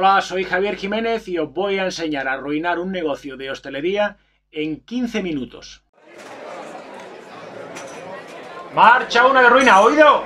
Hola, soy Javier Jiménez y os voy a enseñar a arruinar un negocio de hostelería en 15 minutos. ¡Marcha una de ruina! ¿Oído?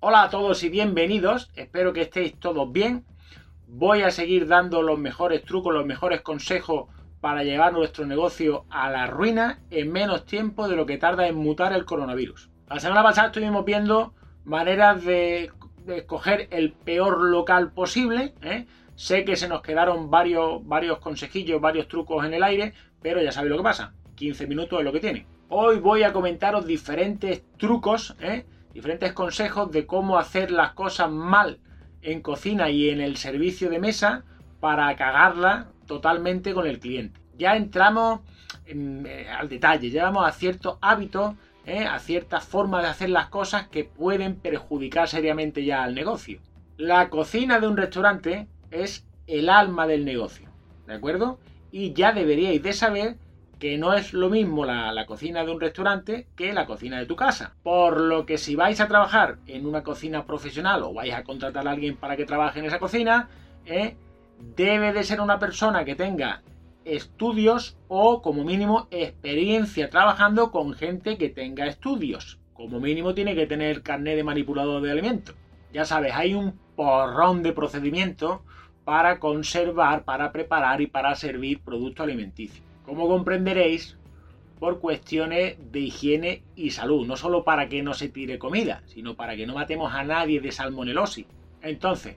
Hola a todos y bienvenidos. Espero que estéis todos bien. Voy a seguir dando los mejores trucos, los mejores consejos para llevar nuestro negocio a la ruina en menos tiempo de lo que tarda en mutar el coronavirus. La semana pasada estuvimos viendo maneras de, escoger el peor local posible. ¿eh? Sé que se nos quedaron varios, varios consejillos, varios trucos en el aire, pero ya sabéis lo que pasa. 15 minutos es lo que tiene. Hoy voy a comentaros diferentes trucos, ¿eh? diferentes consejos de cómo hacer las cosas mal en cocina y en el servicio de mesa para cagarla totalmente con el cliente. Ya entramos eh, al detalle, llevamos a ciertos hábitos, eh, a ciertas formas de hacer las cosas que pueden perjudicar seriamente ya al negocio. La cocina de un restaurante es el alma del negocio, ¿de acuerdo? Y ya deberíais de saber que no es lo mismo la, cocina de un restaurante que la cocina de tu casa. Por lo que si vais a trabajar en una cocina profesional o vais a contratar a alguien para que trabaje en esa cocina, eh, debe de ser una persona que tenga estudios o como mínimo experiencia trabajando con gente que tenga estudios. Como mínimo tiene que tener carnet de manipulador de alimentos. Ya sabes, hay un porrón de procedimientos para conservar, para preparar y para servir productos alimenticios. Como comprenderéis, por cuestiones de higiene y salud, no solo para que no se tire comida, sino para que no matemos a nadie de salmonelosis. Entonces,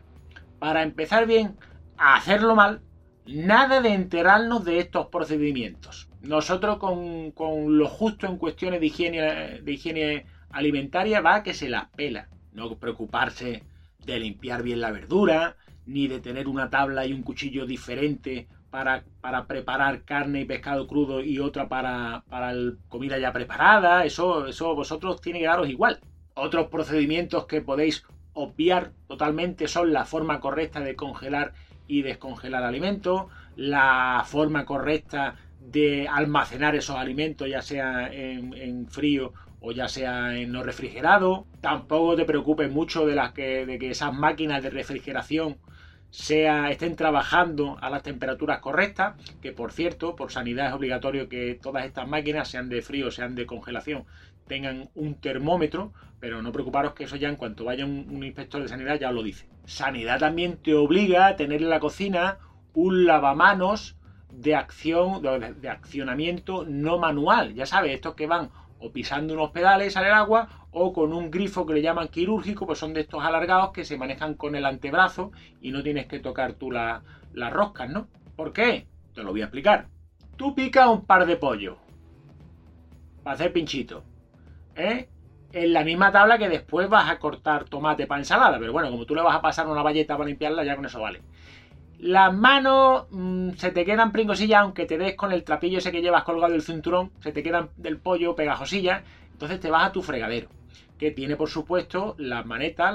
para empezar bien, a hacerlo mal, nada de enterarnos de estos procedimientos. Nosotros con, con, lo justo en cuestiones de higiene, de higiene alimentaria va que se las pela. No preocuparse de limpiar bien la verdura, ni de tener una tabla y un cuchillo diferente para, para preparar carne y pescado crudo y otra para, para comida ya preparada. Eso, eso vosotros tiene que daros igual. Otros procedimientos que podéis obviar totalmente son la forma correcta de congelar y descongelar alimentos, la forma correcta de almacenar esos alimentos, ya sea en, frío o ya sea en no refrigerado. Tampoco te preocupes mucho de, las que, de que esas máquinas de refrigeración sea, estén trabajando a las temperaturas correctas, que por cierto, por sanidad es obligatorio que todas estas máquinas, sean de frío, sean de congelación, tengan un termómetro, pero no preocuparos que eso ya en cuanto vaya un, inspector de sanidad ya lo dice. Sanidad también te obliga a tener en la cocina un lavamanos de acción, de, accionamiento no manual. Ya sabes, estos que van o pisando unos pedales sale el agua o con un grifo que le llaman quirúrgico, pues son de estos alargados que se manejan con el antebrazo y no tienes que tocar tú las roscas, ¿no? ¿Por qué? Te lo voy a explicar. Tú picas un par de pollo para hacer pinchito. ¿eh? en la misma tabla que después vas a cortar tomate para ensalada. Pero bueno, como tú le vas a pasar una valleta para limpiarla, ya con eso vale. Las manos mm, se te quedan pringosillas, aunque te des con el trapillo ese que llevas colgado del cinturón, se te quedan del pollo pegajosillas. Entonces te vas a tu fregadero, que tiene por supuesto las manetas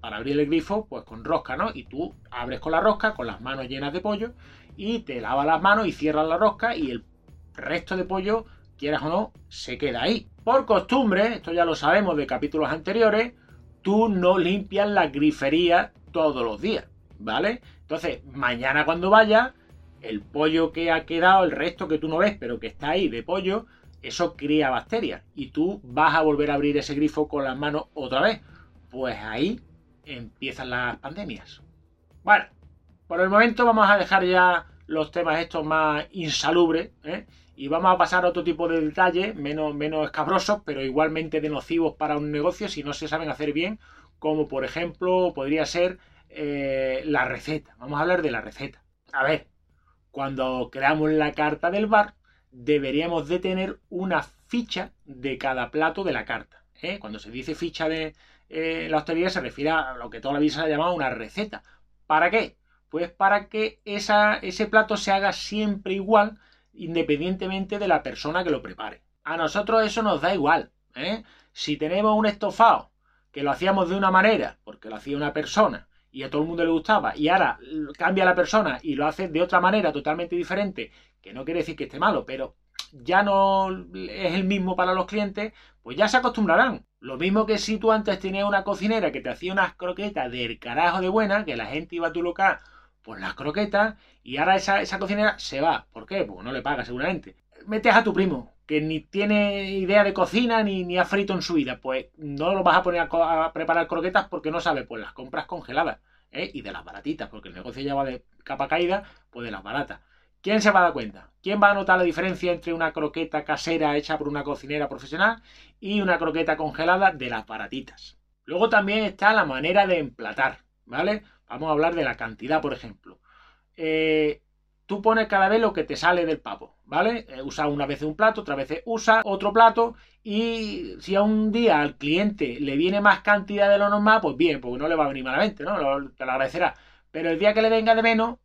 para abrir el grifo, pues con rosca, ¿no? Y tú abres con la rosca, con las manos llenas de pollo, y te lavas las manos y cierras la rosca y el resto de pollo quieras o no, se queda ahí. Por costumbre, esto ya lo sabemos de capítulos anteriores, tú no limpias la grifería todos los días, ¿vale? Entonces, mañana cuando vaya, el pollo que ha quedado, el resto que tú no ves, pero que está ahí de pollo, eso cría bacterias. Y tú vas a volver a abrir ese grifo con las manos otra vez. Pues ahí empiezan las pandemias. Bueno, por el momento vamos a dejar ya los temas estos más insalubres, ¿eh? Y vamos a pasar a otro tipo de detalles, menos, menos escabrosos, pero igualmente de nocivos para un negocio si no se saben hacer bien, como por ejemplo podría ser eh, la receta. Vamos a hablar de la receta. A ver, cuando creamos la carta del bar, deberíamos de tener una ficha de cada plato de la carta. ¿eh? Cuando se dice ficha de eh, la hostelería se refiere a lo que toda la vida se ha llamado una receta. ¿Para qué? Pues para que esa, ese plato se haga siempre igual independientemente de la persona que lo prepare. A nosotros eso nos da igual. ¿eh? Si tenemos un estofado que lo hacíamos de una manera, porque lo hacía una persona y a todo el mundo le gustaba, y ahora cambia la persona y lo hace de otra manera totalmente diferente, que no quiere decir que esté malo, pero ya no es el mismo para los clientes, pues ya se acostumbrarán. Lo mismo que si tú antes tenías una cocinera que te hacía unas croquetas del carajo de buena, que la gente iba a tu local por las croquetas, y ahora esa, esa cocinera se va. ¿Por qué? Pues no le paga seguramente. Metes a tu primo, que ni tiene idea de cocina ni, ni ha frito en su vida. Pues no lo vas a poner a, preparar croquetas porque no sabe, pues las compras congeladas. ¿eh? Y de las baratitas, porque el negocio ya va de capa caída, pues de las baratas. ¿Quién se va a dar cuenta? ¿Quién va a notar la diferencia entre una croqueta casera hecha por una cocinera profesional y una croqueta congelada de las baratitas? Luego también está la manera de emplatar, ¿vale? Vamos a hablar de la cantidad, por ejemplo. Eh, tú pones cada vez lo que te sale del pavo, ¿vale? Eh, usa una vez un plato, otra vez usa otro plato y si a un día al cliente le viene más cantidad de lo normal, pues bien, porque no le va a venir malamente, ¿no? te lo agradecerá. Pero el día que le venga de menos,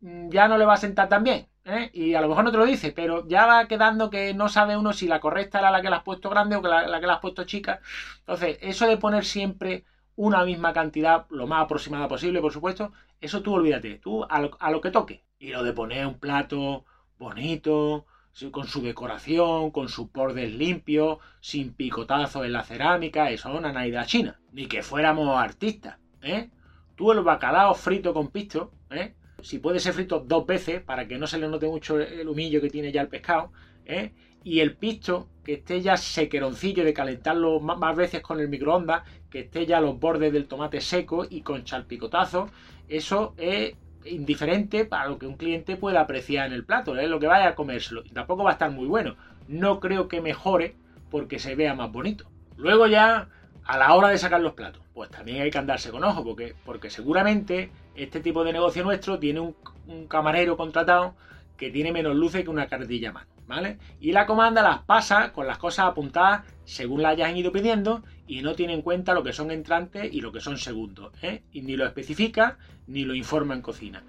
mm, ya no le va a sentar tan bien. ¿eh? Y a lo mejor no te lo dice, pero ya va quedando que no sabe uno si la correcta era la que le has puesto grande o la, la que le has puesto chica. Entonces, eso de poner siempre una misma cantidad, lo más aproximada posible, por supuesto, eso tú olvídate, tú a lo, que toque. Y lo de poner un plato bonito, con su decoración, con su bordes limpios, sin picotazo en la cerámica, eso es naida china. Ni que fuéramos artistas, ¿eh? Tú el bacalao frito con pisto, ¿eh? Si puede ser frito dos veces, para que no se le note mucho el humillo que tiene ya el pescado, ¿eh? y el pisto que esté ya sequeroncillo de calentarlo más veces con el microondas, que esté ya los bordes del tomate seco y con chalpicotazo, eso es indiferente para lo que un cliente pueda apreciar en el plato, es lo que vaya a comérselo. Tampoco va a estar muy bueno. No creo que mejore porque se vea más bonito. Luego ya, a la hora de sacar los platos, pues también hay que andarse con ojo, porque, porque seguramente este tipo de negocio nuestro tiene un, un camarero contratado que tiene menos luces que una cartilla más. ¿Vale? Y la comanda las pasa con las cosas apuntadas según la hayan ido pidiendo y no tiene en cuenta lo que son entrantes y lo que son segundos, ¿eh? Y ni lo especifica ni lo informa en cocina.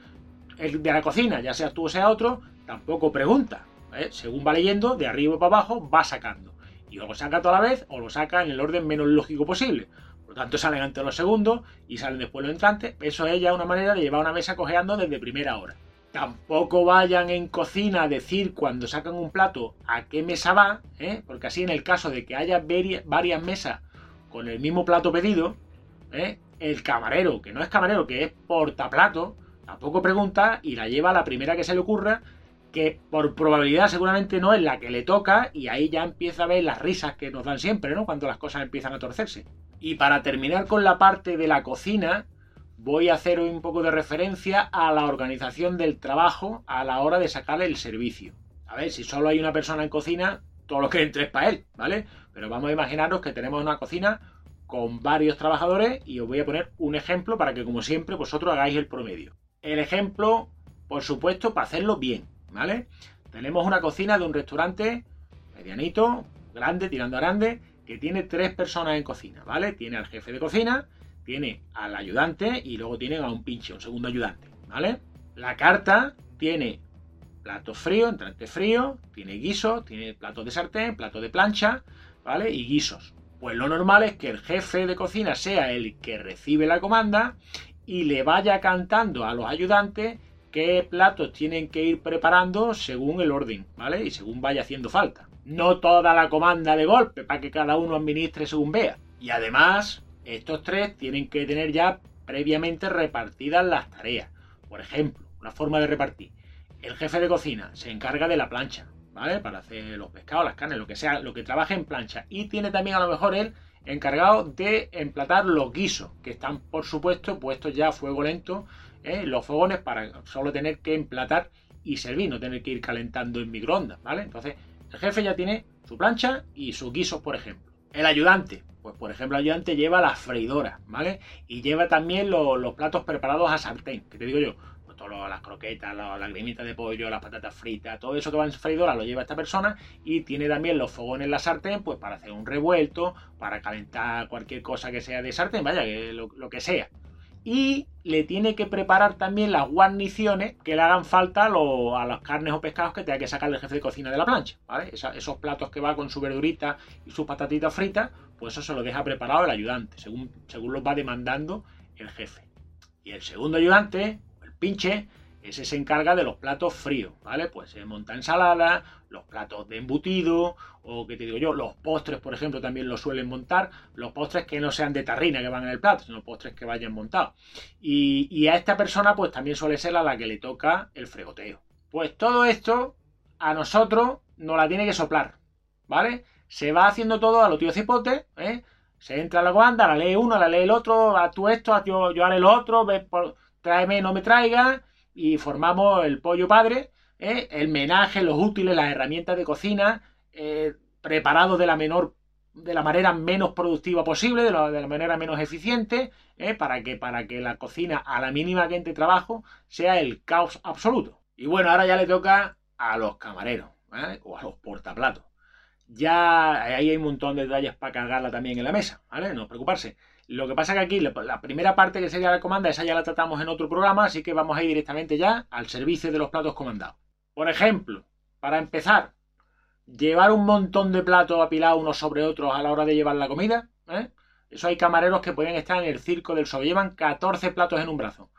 El de la cocina, ya sea tú o sea otro, tampoco pregunta. ¿eh? Según va leyendo, de arriba para abajo va sacando. Y o lo saca toda la vez o lo saca en el orden menos lógico posible. Por lo tanto, salen antes los segundos y salen después los entrantes. Eso es ya una manera de llevar una mesa cojeando desde primera hora. Tampoco vayan en cocina a decir cuando sacan un plato a qué mesa va, ¿eh? porque así en el caso de que haya varias mesas con el mismo plato pedido, ¿eh? el camarero, que no es camarero, que es portaplato, tampoco pregunta y la lleva a la primera que se le ocurra, que por probabilidad seguramente no es la que le toca y ahí ya empieza a ver las risas que nos dan siempre, ¿no? Cuando las cosas empiezan a torcerse. Y para terminar con la parte de la cocina, voy a hacer un poco de referencia a la organización del trabajo a la hora de sacarle el servicio. A ver, si solo hay una persona en cocina, todo lo que entre es para él, ¿vale? Pero vamos a imaginaros que tenemos una cocina con varios trabajadores y os voy a poner un ejemplo para que, como siempre, vosotros hagáis el promedio. El ejemplo, por supuesto, para hacerlo bien, ¿vale? Tenemos una cocina de un restaurante medianito, grande, tirando a grande, que tiene tres personas en cocina, ¿vale? Tiene al jefe de cocina, tiene al ayudante y luego tiene a un pinche, un segundo ayudante, ¿vale? La carta tiene plato frío, entrante frío, tiene guiso, tiene plato de sartén, plato de plancha, ¿vale? Y guisos. Pues lo normal es que el jefe de cocina sea el que recibe la comanda y le vaya cantando a los ayudantes qué platos tienen que ir preparando según el orden, ¿vale? Y según vaya haciendo falta. No toda la comanda de golpe para que cada uno administre según vea. Y además, estos tres tienen que tener ya previamente repartidas las tareas. Por ejemplo, una forma de repartir. El jefe de cocina se encarga de la plancha, ¿vale? Para hacer los pescados, las carnes, lo que sea, lo que trabaje en plancha. Y tiene también a lo mejor él encargado de emplatar los guisos, que están por supuesto puestos ya a fuego lento en ¿eh? los fogones para solo tener que emplatar y servir, no tener que ir calentando en microondas, ¿vale? Entonces, el jefe ya tiene su plancha y sus guisos, por ejemplo. El ayudante, pues por ejemplo, ayudante lleva la freidora, ¿vale? Y lleva también los platos preparados a sartén, que te digo yo, pues todas las croquetas, las lagrimitas de pollo, las patatas fritas, todo eso que va en freidora lo lleva esta persona y tiene también los fogones en la sartén, pues para hacer un revuelto, para calentar cualquier cosa que sea de sartén, vaya, que lo que sea y le tiene que preparar también las guarniciones que le hagan falta a, las carnes o pescados que tenga que sacar el jefe de cocina de la plancha, esos platos que va con su verdurita y sus patatitas fritas, pues eso se lo deja preparado el ayudante, según, según va demandando el jefe. Y el segundo ayudante, el pinche, ese se encarga de los platos fríos, ¿vale? Pues se monta ensalada, los platos de embutido, o que te digo yo, los postres, por ejemplo, también lo suelen montar, los postres que no sean de tarrina que van en el plato, sino postres que vayan montados. Y, a esta persona, pues también suele ser a la que le toca el fregoteo. Pues todo esto a nosotros nos la tiene que soplar, ¿vale? Se va haciendo todo a lo tío cipote, ¿eh? Se entra a la comanda, la lee uno, la lee el otro, a tú esto, yo, yo haré lo otro, tráeme, no me traiga, y formamos el pollo padre, ¿eh? el menaje, los útiles, las herramientas de cocina, eh, preparados de la menor de la manera menos productiva posible, de la, de la manera menos eficiente, ¿eh? para, que, para que la cocina, a la mínima que entre trabajo, sea el caos absoluto. Y bueno, ahora ya le toca a los camareros o a los portaplatos. Ya ahí hay un montón de detalles para cargarla también en la mesa, ¿vale? No preocuparse. Lo que pasa que aquí la primera parte que sería la comanda, esa ya la tratamos en otro programa, así que vamos a ir directamente ya al servicio de los platos comandados. Por ejemplo, para empezar, llevar un montón de platos apilados unos sobre otros a la hora de llevar la comida. ¿eh? Eso hay camareros que pueden estar en el circo del sobre. Llevan 14 platos en un brazo.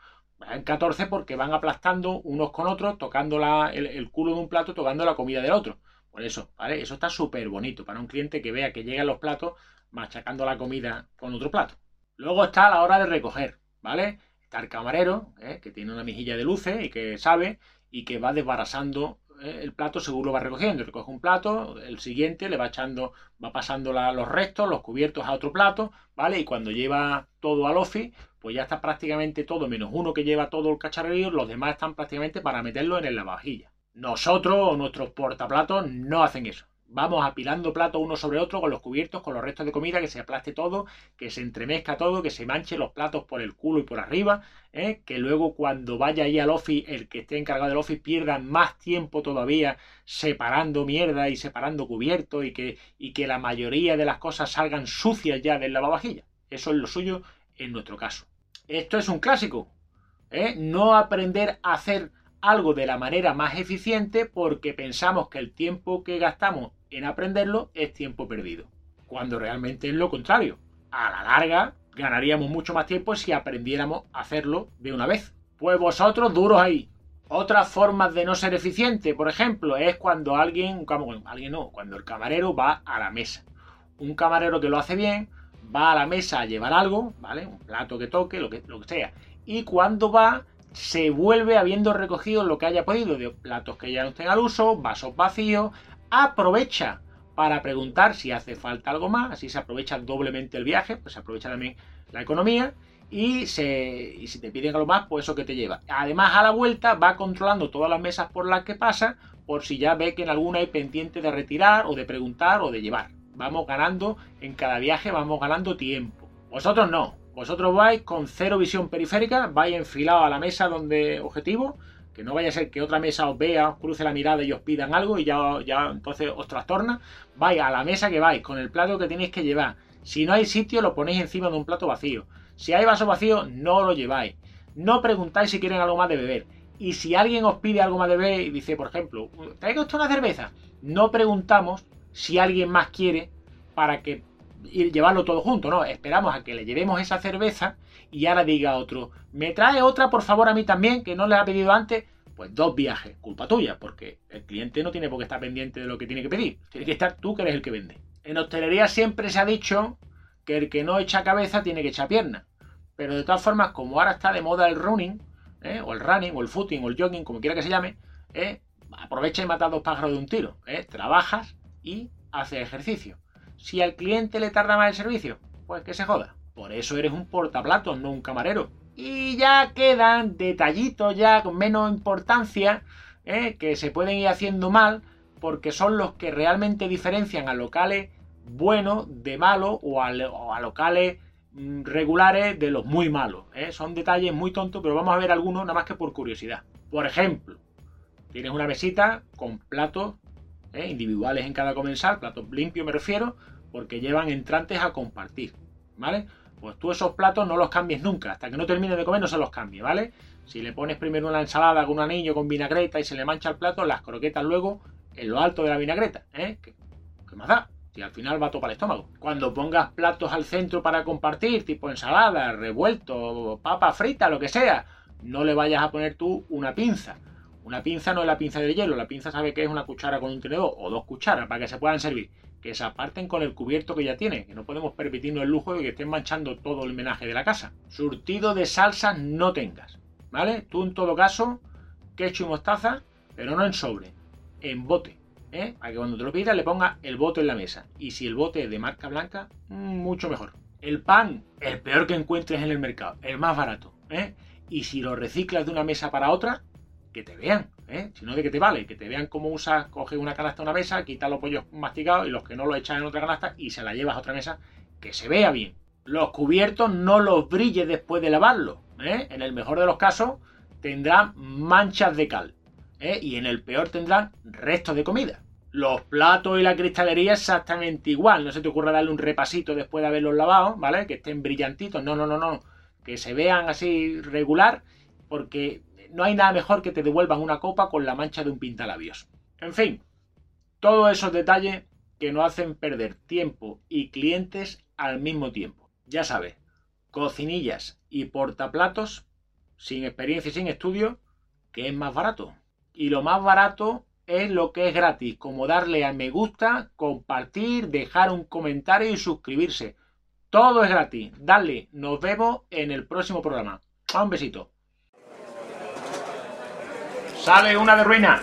En 14 porque van aplastando unos con otros, tocando el, el, culo de un plato, tocando la comida del otro. Por eso, ¿vale? Eso está súper bonito para un cliente que vea que llegan los platos machacando la comida con otro plato. Luego está la hora de recoger, ¿vale? Está el camarero, ¿eh? que tiene una mejilla de luces y que sabe y que va desbarasando ¿eh? el plato seguro va recogiendo. Recoge un plato, el siguiente le va echando, va pasando los restos, los cubiertos a otro plato, ¿vale? Y cuando lleva todo al office, pues ya está prácticamente todo, menos uno que lleva todo el cacharrerío, los demás están prácticamente para meterlo en el lavavajilla. Nosotros o nuestros portaplatos no hacen eso vamos apilando platos uno sobre otro con los cubiertos, con los restos de comida, que se aplaste todo, que se entremezca todo, que se manche los platos por el culo y por arriba, ¿eh? que luego cuando vaya ahí al office, el que esté encargado del office pierda más tiempo todavía separando mierda y separando cubiertos y que, y que la mayoría de las cosas salgan sucias ya del lavavajilla. Eso es lo suyo en nuestro caso. Esto es un clásico. ¿eh? No aprender a hacer algo de la manera más eficiente porque pensamos que el tiempo que gastamos en aprenderlo es tiempo perdido, cuando realmente es lo contrario. A la larga ganaríamos mucho más tiempo si aprendiéramos a hacerlo de una vez. Pues vosotros duros ahí. Otras formas de no ser eficiente, por ejemplo, es cuando alguien, alguien no, cuando el camarero va a la mesa. Un camarero que lo hace bien va a la mesa a llevar algo, ¿vale? Un plato que toque, lo que, lo que sea. Y cuando va, se vuelve habiendo recogido lo que haya podido de platos que ya no estén al uso, vasos vacíos, aprovecha para preguntar si hace falta algo más, así se aprovecha doblemente el viaje, pues se aprovecha también la economía y, se, y si te piden algo más, pues eso que te lleva. Además, a la vuelta va controlando todas las mesas por las que pasa, por si ya ve que en alguna hay pendiente de retirar o de preguntar o de llevar. Vamos ganando en cada viaje, vamos ganando tiempo. Vosotros no, vosotros vais con cero visión periférica, vais enfilado a la mesa donde objetivo, que no vaya a ser que otra mesa os vea, os cruce la mirada y os pidan algo y ya, ya entonces os trastorna. Vais a la mesa que vais, con el plato que tenéis que llevar. Si no hay sitio, lo ponéis encima de un plato vacío. Si hay vaso vacío, no lo lleváis. No preguntáis si quieren algo más de beber. Y si alguien os pide algo más de beber y dice, por ejemplo, traiga usted una cerveza, no preguntamos si alguien más quiere para que y llevarlo todo junto, no, esperamos a que le llevemos esa cerveza y ahora diga otro, me trae otra por favor a mí también, que no le ha pedido antes, pues dos viajes, culpa tuya, porque el cliente no tiene por qué estar pendiente de lo que tiene que pedir, tiene que estar tú que eres el que vende. En hostelería siempre se ha dicho que el que no echa cabeza tiene que echar pierna, pero de todas formas, como ahora está de moda el running, ¿eh? o el running, o el footing, o el jogging, como quiera que se llame, ¿eh? aprovecha y mata dos pájaros de un tiro, ¿eh? trabajas y haces ejercicio. Si al cliente le tarda más el servicio, pues que se joda. Por eso eres un portaplatos, no un camarero. Y ya quedan detallitos ya con menos importancia ¿eh? que se pueden ir haciendo mal porque son los que realmente diferencian a locales buenos de malos o a, locales mm, regulares de los muy malos. ¿eh? Son detalles muy tontos, pero vamos a ver algunos nada más que por curiosidad. Por ejemplo, tienes una mesita con platos ¿eh? individuales en cada comensal, platos limpios me refiero, porque llevan entrantes a compartir, ¿vale? Pues tú esos platos no los cambies nunca, hasta que no termine de comer no se los cambie, ¿vale? Si le pones primero una ensalada con un anillo con vinagreta y se le mancha el plato, las croquetas luego en lo alto de la vinagreta, ¿eh? ¿Qué, más da? Si al final va a topar el estómago. Cuando pongas platos al centro para compartir, tipo ensalada, revuelto, papa frita, lo que sea, no le vayas a poner tú una pinza. Una pinza no es la pinza del hielo, la pinza sabe que es una cuchara con un tenedor o dos cucharas para que se puedan servir. Que se aparten con el cubierto que ya tiene, que no podemos permitirnos el lujo de que estén manchando todo el menaje de la casa. Surtido de salsas no tengas, ¿vale? Tú en todo caso, ketchup y mostaza, pero no en sobre, en bote. ¿eh? Para que cuando te lo pidas le ponga el bote en la mesa. Y si el bote es de marca blanca, mm, mucho mejor. El pan, el peor que encuentres en el mercado, el más barato. ¿eh? Y si lo reciclas de una mesa para otra, que te vean. ¿Eh? Si no, de que te vale, que te vean cómo usas, coges una canasta una mesa, quitas los pollos masticados y los que no los echas en otra canasta y se la llevas a otra mesa, que se vea bien. Los cubiertos no los brilles después de lavarlos. ¿eh? En el mejor de los casos, tendrán manchas de cal. ¿eh? Y en el peor tendrán restos de comida. Los platos y la cristalería exactamente igual. No se te ocurra darle un repasito después de haberlos lavado, ¿vale? Que estén brillantitos. No, no, no, no. Que se vean así regular, porque no hay nada mejor que te devuelvan una copa con la mancha de un pintalabios. En fin, todos esos detalles que nos hacen perder tiempo y clientes al mismo tiempo. Ya sabes, cocinillas y portaplatos sin experiencia y sin estudio, que es más barato. Y lo más barato es lo que es gratis, como darle a me gusta, compartir, dejar un comentario y suscribirse. Todo es gratis. Dale, nos vemos en el próximo programa. Un besito. Sale una de ruina.